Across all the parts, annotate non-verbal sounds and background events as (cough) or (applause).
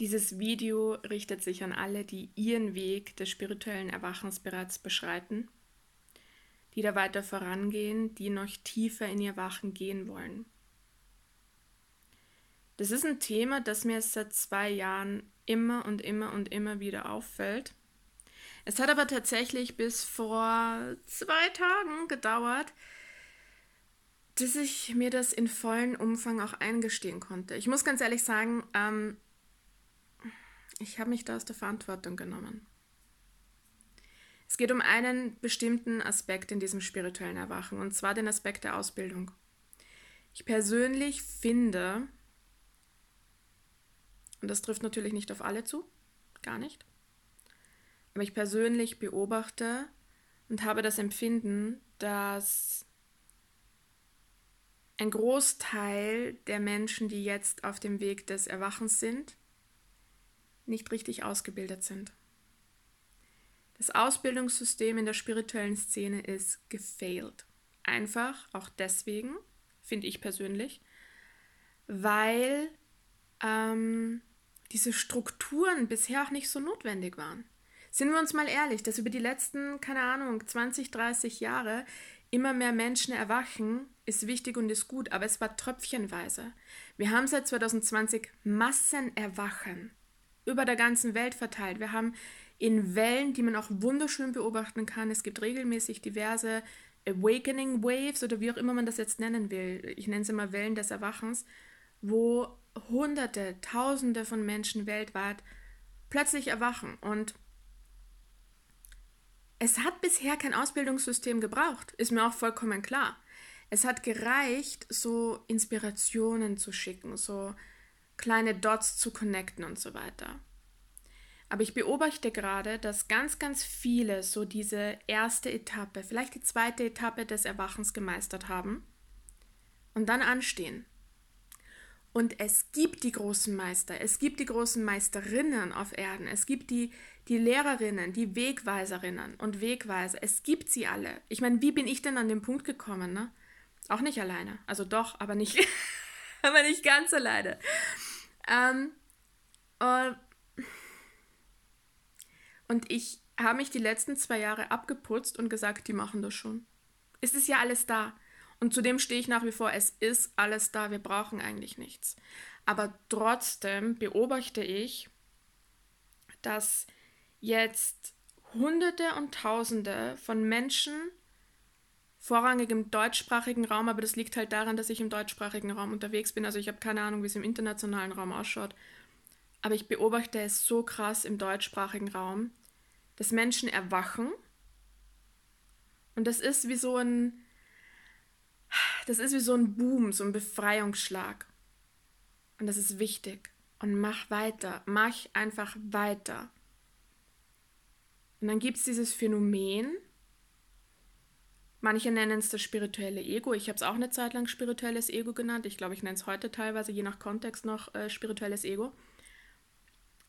Dieses Video richtet sich an alle, die ihren Weg des spirituellen Erwachens bereits beschreiten, die da weiter vorangehen, die noch tiefer in ihr Wachen gehen wollen. Das ist ein Thema, das mir seit zwei Jahren immer und immer und immer wieder auffällt. Es hat aber tatsächlich bis vor zwei Tagen gedauert, dass ich mir das in vollen Umfang auch eingestehen konnte. Ich muss ganz ehrlich sagen, ähm, ich habe mich da aus der Verantwortung genommen. Es geht um einen bestimmten Aspekt in diesem spirituellen Erwachen, und zwar den Aspekt der Ausbildung. Ich persönlich finde, und das trifft natürlich nicht auf alle zu, gar nicht, aber ich persönlich beobachte und habe das Empfinden, dass ein Großteil der Menschen, die jetzt auf dem Weg des Erwachens sind, nicht richtig ausgebildet sind. Das Ausbildungssystem in der spirituellen Szene ist gefailt. Einfach auch deswegen, finde ich persönlich, weil ähm, diese Strukturen bisher auch nicht so notwendig waren. Sind wir uns mal ehrlich, dass über die letzten, keine Ahnung, 20, 30 Jahre immer mehr Menschen erwachen, ist wichtig und ist gut, aber es war tröpfchenweise. Wir haben seit 2020 Massenerwachen über der ganzen Welt verteilt. Wir haben in Wellen, die man auch wunderschön beobachten kann. Es gibt regelmäßig diverse Awakening Waves oder wie auch immer man das jetzt nennen will. Ich nenne es immer Wellen des Erwachens, wo Hunderte, Tausende von Menschen weltweit plötzlich erwachen. Und es hat bisher kein Ausbildungssystem gebraucht, ist mir auch vollkommen klar. Es hat gereicht, so Inspirationen zu schicken, so kleine Dots zu connecten und so weiter. Aber ich beobachte gerade, dass ganz, ganz viele so diese erste Etappe, vielleicht die zweite Etappe des Erwachens gemeistert haben und dann anstehen. Und es gibt die großen Meister, es gibt die großen Meisterinnen auf Erden, es gibt die, die Lehrerinnen, die Wegweiserinnen und Wegweiser, es gibt sie alle. Ich meine, wie bin ich denn an den Punkt gekommen, ne? Auch nicht alleine. Also doch, aber nicht, (laughs) aber nicht ganz alleine. Ähm, äh, und ich habe mich die letzten zwei Jahre abgeputzt und gesagt, die machen das schon. Es ist ja alles da. Und zudem stehe ich nach wie vor, es ist alles da, wir brauchen eigentlich nichts. Aber trotzdem beobachte ich, dass jetzt Hunderte und Tausende von Menschen, vorrangig im deutschsprachigen Raum, aber das liegt halt daran, dass ich im deutschsprachigen Raum unterwegs bin. Also ich habe keine Ahnung, wie es im internationalen Raum ausschaut. Aber ich beobachte es so krass im deutschsprachigen Raum, dass Menschen erwachen. Und das ist wie so ein, das ist wie so ein Boom, so ein Befreiungsschlag. Und das ist wichtig. Und mach weiter, mach einfach weiter. Und dann gibt es dieses Phänomen, manche nennen es das spirituelle Ego. Ich habe es auch eine Zeit lang spirituelles Ego genannt. Ich glaube, ich nenne es heute teilweise, je nach Kontext, noch äh, spirituelles Ego.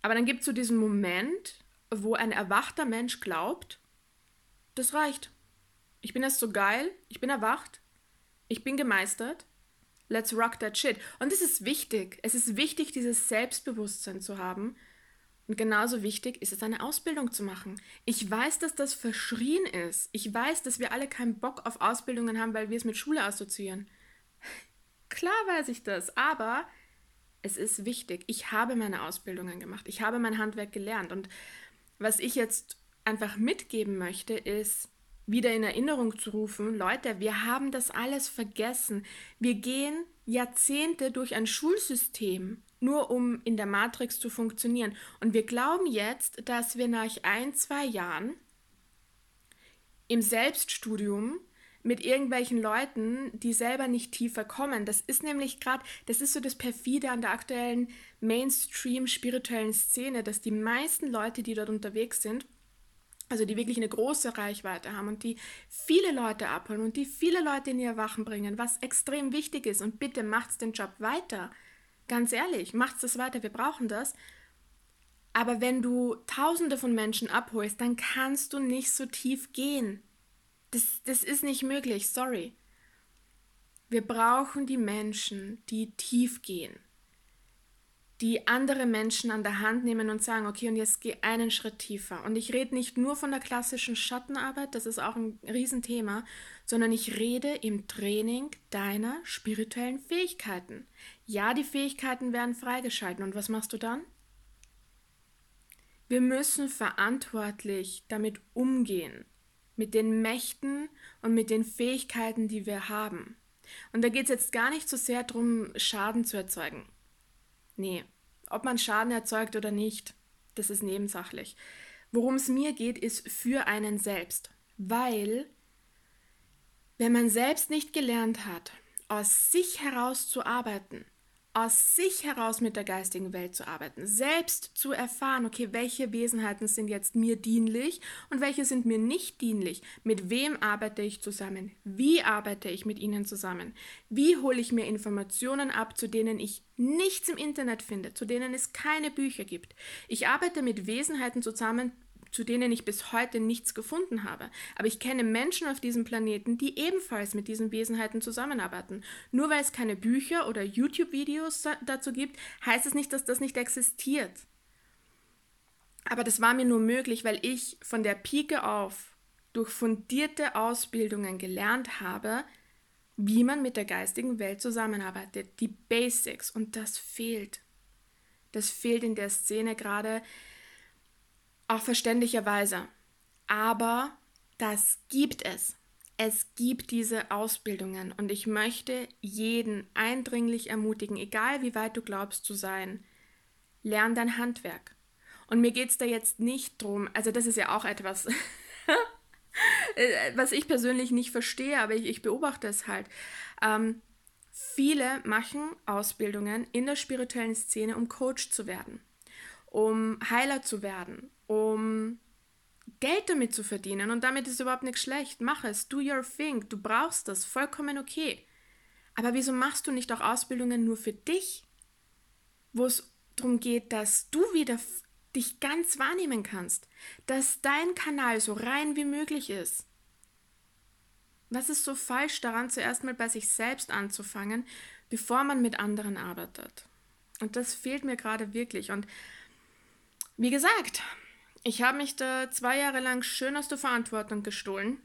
Aber dann gibt es so diesen Moment, wo ein erwachter Mensch glaubt, das reicht. Ich bin jetzt so geil, ich bin erwacht, ich bin gemeistert, let's rock that shit. Und es ist wichtig. Es ist wichtig, dieses Selbstbewusstsein zu haben. Und genauso wichtig ist es, eine Ausbildung zu machen. Ich weiß, dass das verschrien ist. Ich weiß, dass wir alle keinen Bock auf Ausbildungen haben, weil wir es mit Schule assoziieren. (laughs) Klar weiß ich das, aber es ist wichtig. Ich habe meine Ausbildungen gemacht. Ich habe mein Handwerk gelernt. Und was ich jetzt einfach mitgeben möchte, ist wieder in Erinnerung zu rufen, Leute, wir haben das alles vergessen. Wir gehen Jahrzehnte durch ein Schulsystem, nur um in der Matrix zu funktionieren. Und wir glauben jetzt, dass wir nach ein, zwei Jahren im Selbststudium mit irgendwelchen Leuten, die selber nicht tiefer kommen. Das ist nämlich gerade, das ist so das perfide an der aktuellen Mainstream spirituellen Szene, dass die meisten Leute, die dort unterwegs sind, also die wirklich eine große Reichweite haben und die viele Leute abholen und die viele Leute in ihr Wachen bringen, was extrem wichtig ist. Und bitte macht's den Job weiter. Ganz ehrlich, macht's das weiter, wir brauchen das. Aber wenn du tausende von Menschen abholst, dann kannst du nicht so tief gehen. Das, das ist nicht möglich, sorry. Wir brauchen die Menschen, die tief gehen, die andere Menschen an der Hand nehmen und sagen, okay, und jetzt geh einen Schritt tiefer. Und ich rede nicht nur von der klassischen Schattenarbeit, das ist auch ein Riesenthema, sondern ich rede im Training deiner spirituellen Fähigkeiten. Ja, die Fähigkeiten werden freigeschalten. Und was machst du dann? Wir müssen verantwortlich damit umgehen, mit den Mächten und mit den Fähigkeiten, die wir haben. Und da geht es jetzt gar nicht so sehr darum, Schaden zu erzeugen. Nee, ob man Schaden erzeugt oder nicht, das ist nebensachlich. Worum es mir geht, ist für einen selbst. Weil, wenn man selbst nicht gelernt hat, aus sich heraus zu arbeiten, aus sich heraus mit der geistigen Welt zu arbeiten, selbst zu erfahren, okay, welche Wesenheiten sind jetzt mir dienlich und welche sind mir nicht dienlich, mit wem arbeite ich zusammen, wie arbeite ich mit ihnen zusammen, wie hole ich mir Informationen ab, zu denen ich nichts im Internet finde, zu denen es keine Bücher gibt. Ich arbeite mit Wesenheiten zusammen, zu denen ich bis heute nichts gefunden habe. Aber ich kenne Menschen auf diesem Planeten, die ebenfalls mit diesen Wesenheiten zusammenarbeiten. Nur weil es keine Bücher oder YouTube-Videos dazu gibt, heißt es nicht, dass das nicht existiert. Aber das war mir nur möglich, weil ich von der Pike auf durch fundierte Ausbildungen gelernt habe, wie man mit der geistigen Welt zusammenarbeitet. Die Basics. Und das fehlt. Das fehlt in der Szene gerade auch verständlicherweise. Aber das gibt es. Es gibt diese Ausbildungen und ich möchte jeden eindringlich ermutigen, egal wie weit du glaubst zu sein, lern dein Handwerk. Und mir geht es da jetzt nicht drum, also das ist ja auch etwas, (laughs) was ich persönlich nicht verstehe, aber ich, ich beobachte es halt. Ähm, viele machen Ausbildungen in der spirituellen Szene, um Coach zu werden, um Heiler zu werden, um Geld damit zu verdienen. Und damit ist überhaupt nichts schlecht. Mach es, do your thing. Du brauchst das, vollkommen okay. Aber wieso machst du nicht auch Ausbildungen nur für dich, wo es darum geht, dass du wieder dich ganz wahrnehmen kannst, dass dein Kanal so rein wie möglich ist? Was ist so falsch daran, zuerst mal bei sich selbst anzufangen, bevor man mit anderen arbeitet? Und das fehlt mir gerade wirklich. Und wie gesagt, ich habe mich da zwei Jahre lang schön aus der Verantwortung gestohlen,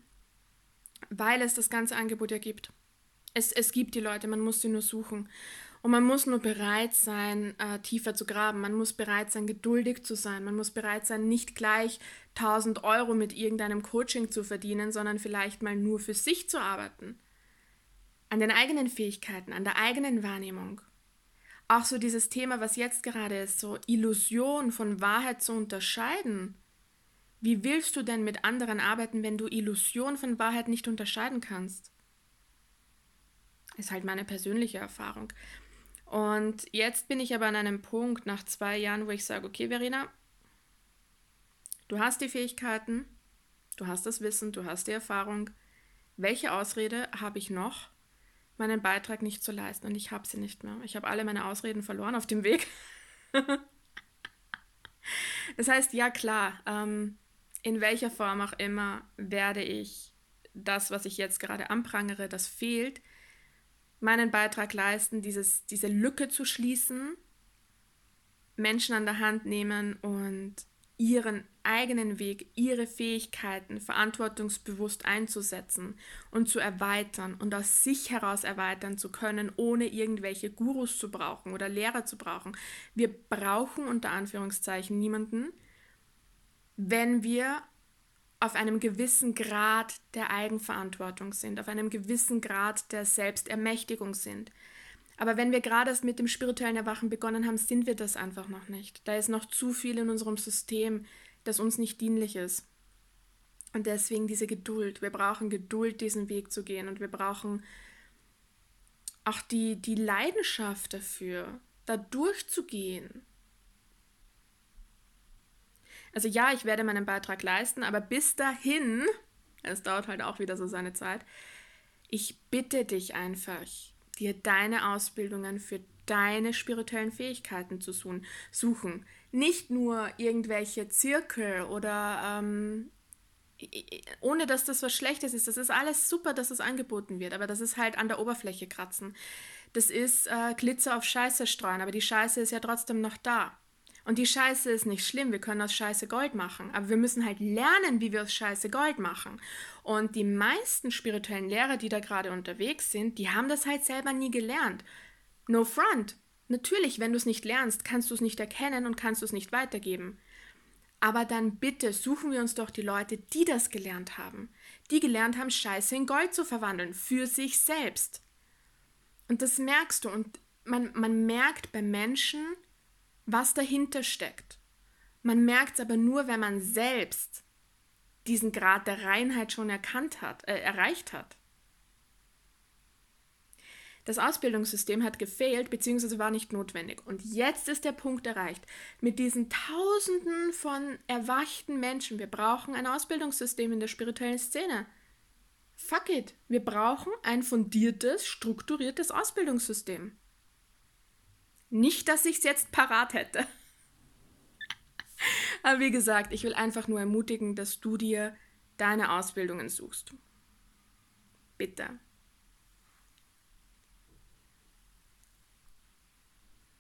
weil es das ganze Angebot ja gibt. Es, es gibt die Leute, man muss sie nur suchen. Und man muss nur bereit sein, äh, tiefer zu graben. Man muss bereit sein, geduldig zu sein. Man muss bereit sein, nicht gleich 1000 Euro mit irgendeinem Coaching zu verdienen, sondern vielleicht mal nur für sich zu arbeiten. An den eigenen Fähigkeiten, an der eigenen Wahrnehmung auch so dieses Thema, was jetzt gerade ist, so Illusion von Wahrheit zu unterscheiden. Wie willst du denn mit anderen arbeiten, wenn du Illusion von Wahrheit nicht unterscheiden kannst? Ist halt meine persönliche Erfahrung. Und jetzt bin ich aber an einem Punkt nach zwei Jahren, wo ich sage, okay, Verena, du hast die Fähigkeiten, du hast das Wissen, du hast die Erfahrung. Welche Ausrede habe ich noch, meinen Beitrag nicht zu leisten. Und ich habe sie nicht mehr. Ich habe alle meine Ausreden verloren auf dem Weg. (laughs) das heißt, ja klar, ähm, in welcher Form auch immer werde ich das, was ich jetzt gerade anprangere, das fehlt, meinen Beitrag leisten, dieses, diese Lücke zu schließen, Menschen an der Hand nehmen und ihren eigenen Weg, ihre Fähigkeiten verantwortungsbewusst einzusetzen und zu erweitern und aus sich heraus erweitern zu können, ohne irgendwelche Gurus zu brauchen oder Lehrer zu brauchen. Wir brauchen unter Anführungszeichen niemanden, wenn wir auf einem gewissen Grad der Eigenverantwortung sind, auf einem gewissen Grad der Selbstermächtigung sind. Aber wenn wir gerade erst mit dem spirituellen Erwachen begonnen haben, sind wir das einfach noch nicht. Da ist noch zu viel in unserem System, das uns nicht dienlich ist. Und deswegen diese Geduld. Wir brauchen Geduld, diesen Weg zu gehen. Und wir brauchen auch die, die Leidenschaft dafür, da durchzugehen. Also ja, ich werde meinen Beitrag leisten, aber bis dahin, es dauert halt auch wieder so seine Zeit, ich bitte dich einfach, dir deine Ausbildungen für deine spirituellen Fähigkeiten zu suchen. Nicht nur irgendwelche Zirkel oder ähm, ohne dass das was Schlechtes ist. Das ist alles super, dass es das angeboten wird, aber das ist halt an der Oberfläche kratzen. das ist äh, Glitzer auf Scheiße streuen, aber die Scheiße ist ja trotzdem noch da. Und die Scheiße ist nicht schlimm, wir können aus Scheiße Gold machen, aber wir müssen halt lernen, wie wir aus Scheiße Gold machen. Und die meisten spirituellen Lehrer, die da gerade unterwegs sind, die haben das halt selber nie gelernt. No front. Natürlich, wenn du es nicht lernst, kannst du es nicht erkennen und kannst du es nicht weitergeben. Aber dann bitte suchen wir uns doch die Leute, die das gelernt haben. Die gelernt haben, Scheiße in Gold zu verwandeln, für sich selbst. Und das merkst du. Und man, man merkt bei Menschen, was dahinter steckt. Man merkt es aber nur, wenn man selbst diesen Grad der Reinheit schon erkannt hat, äh, erreicht hat. Das Ausbildungssystem hat gefehlt bzw. war nicht notwendig. Und jetzt ist der Punkt erreicht. Mit diesen Tausenden von erwachten Menschen, wir brauchen ein Ausbildungssystem in der spirituellen Szene. Fuck it, wir brauchen ein fundiertes, strukturiertes Ausbildungssystem. Nicht, dass ich es jetzt parat hätte. (laughs) Aber wie gesagt, ich will einfach nur ermutigen, dass du dir deine Ausbildungen suchst. Bitte.